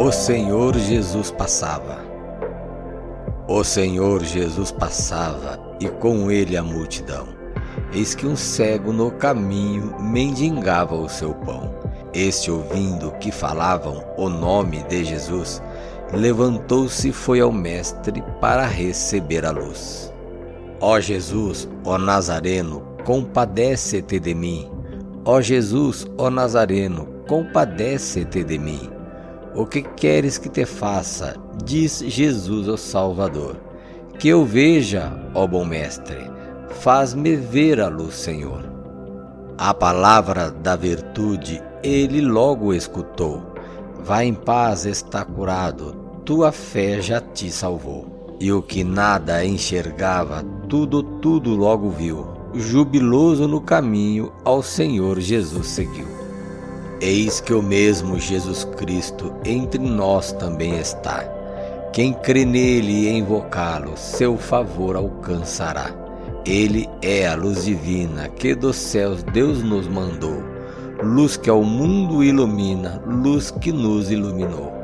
O Senhor Jesus passava. O Senhor Jesus passava e com ele a multidão. Eis que um cego no caminho mendigava o seu pão. Este, ouvindo que falavam o nome de Jesus, levantou-se e foi ao Mestre para receber a luz. Ó Jesus, ó Nazareno, compadece-te de mim. Ó Jesus, ó Nazareno, compadece-te de mim. O que queres que te faça? Diz Jesus, o Salvador. Que eu veja, ó bom Mestre, faz-me ver a luz, Senhor. A palavra da virtude ele logo escutou. Vai em paz, está curado, tua fé já te salvou. E o que nada enxergava, tudo, tudo logo viu. Jubiloso no caminho, ao Senhor Jesus seguiu. Eis que o mesmo Jesus Cristo entre nós também está. Quem crê nele e invocá-lo, seu favor alcançará. Ele é a luz divina que dos céus Deus nos mandou, luz que ao mundo ilumina, luz que nos iluminou.